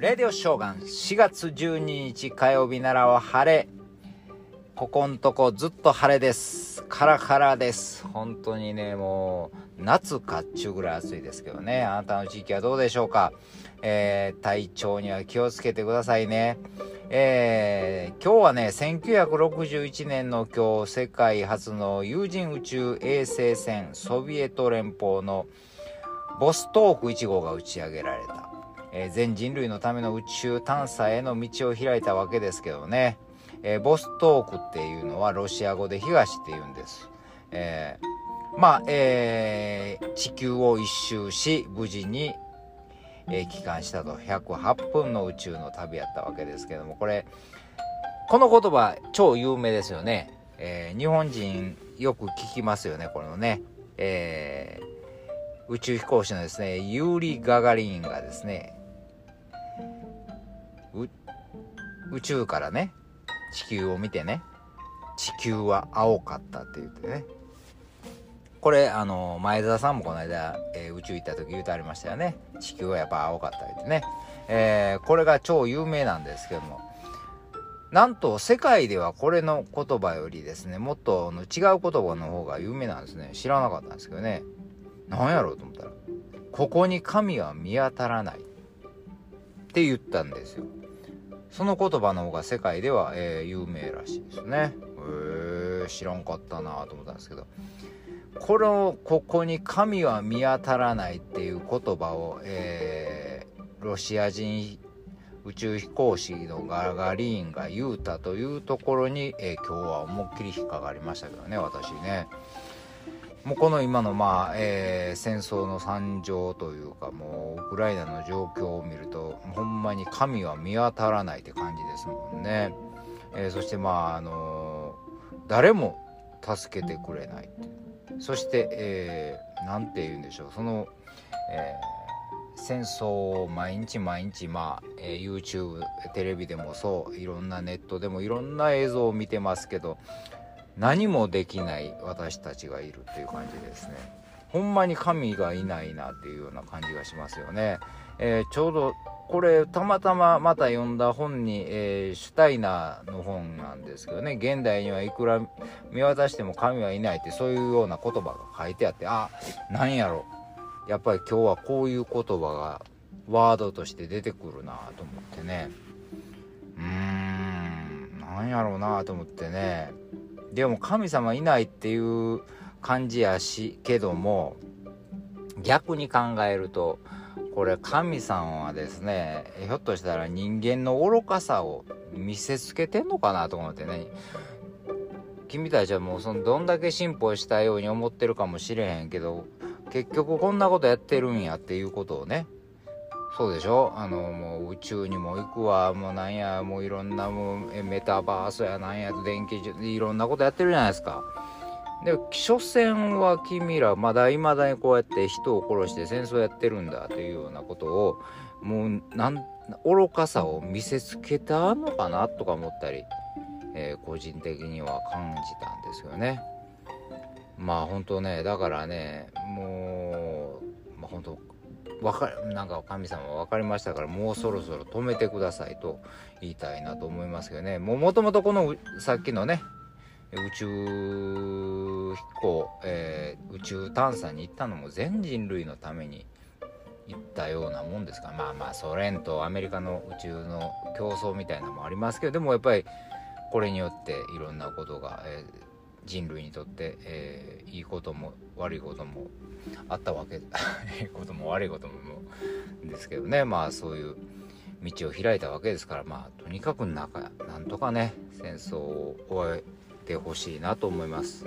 レディオショーガン4月12日火曜日ならは晴れ。ここんとこずっと晴れです。カラカラです。本当にねもう夏かっちゅうぐらい暑いですけどね。あなたの地域はどうでしょうか、えー、体調には気をつけてくださいね。えー、今日はね1961年の今日世界初の有人宇宙衛星船ソビエト連邦のボストーク1号が打ち上げられた。えー、全人類のための宇宙探査への道を開いたわけですけどね、えー、ボストークっていうのはロシア語で東って言うんです。えー、まあ、えー、地球を一周し無事に、えー、帰還したと。108分の宇宙の旅やったわけですけども。これこの言葉超有名ですよね、えー、日本人よく聞きますよねこのね、えー、宇宙飛行士のですねユーリ・ガガリンがですね宇宙からね地球を見てね地球は青かったって言ってね。これあの前澤さんもこの間、えー、宇宙行った時言うてありましたよね。地球はやっぱ青かった言ってね、えー、これが超有名なんですけども。なんと世界ではこれの言葉よりですねもっとの違う言葉の方が有名なんですね。知らなかったんですけどね。何やろうと思ったらここに神は見当たらないって言ったんですよ。その言葉の方が世界では、えー、有名らしいですねへえ知らんかったなと思ったんですけどこのここに神は見当たらないっていう言葉を、えー、ロシア人宇宙飛行士のガガリーンが言うたというところに、えー、今日は思いっきり引っかかりましたけどね私ね。もうこの今のまあ、えー、戦争の惨状というかもうウクライナの状況を見るとほんまに神は見当たらないって感じですもんね、えー、そしてまああのー、誰も助けてくれないそして、えー、て言うんでしょう。その、えー、戦争を毎日毎日まあ、えー、YouTube テレビでもそういろんなネットでもいろんな映像を見てますけど何もできない私たちがいるっていう感じですね。ほんまに神がいないなっていうような感じがしますよね、えー、ちょうどこれたまたままた読んだ本に、えー、シュタイナーの本なんですけどね。現代にはいくら見渡しても神はいないってそういうような言葉が書いてあってあなんやろ。やっぱり今日はこういう言葉がワードとして出てくるなと思ってね。うーんなんやろうなと思ってね。でも神様いないっていう感じやしけども逆に考えるとこれ神さんはですねひょっとしたら人間の愚かさを見せつけてんのかなと思ってね。君たちはもうそのどんだけ進歩したように思ってるかもしれへんけど結局こんなことやってるんやっていうことをねそうでしょ？あのもう宇宙にも行くわもうなんやもういろんなもうメタバースやなんや電気いろんなことやってるじゃないですか。で所詮は君らまだいまだにこうやって人を殺して戦争やってるんだというようなことをもうなん愚かさを見せつけたのかなとか思ったり、えー、個人的には感じたんですよね。まあ本当ねだからねもう、まあ、本当わかなんか神様分かりましたからもうそろそろ止めてくださいと言いたいなと思いますけどね。もともとこのさっきのね宇宙飛行、えー、宇宙探査に行ったのも全人類のために行ったようなもんですか。らまあまあソ連とアメリカの宇宙の競争みたいなのもありますけどでもやっぱりこれによっていろんなことが、えー人類にとって、えー、いいことも悪いこともあったわけ いいことも悪いこともですけどねまあそういう道を開いたわけですからまあとにかく中なんとかね戦争を終えてほしいなと思います。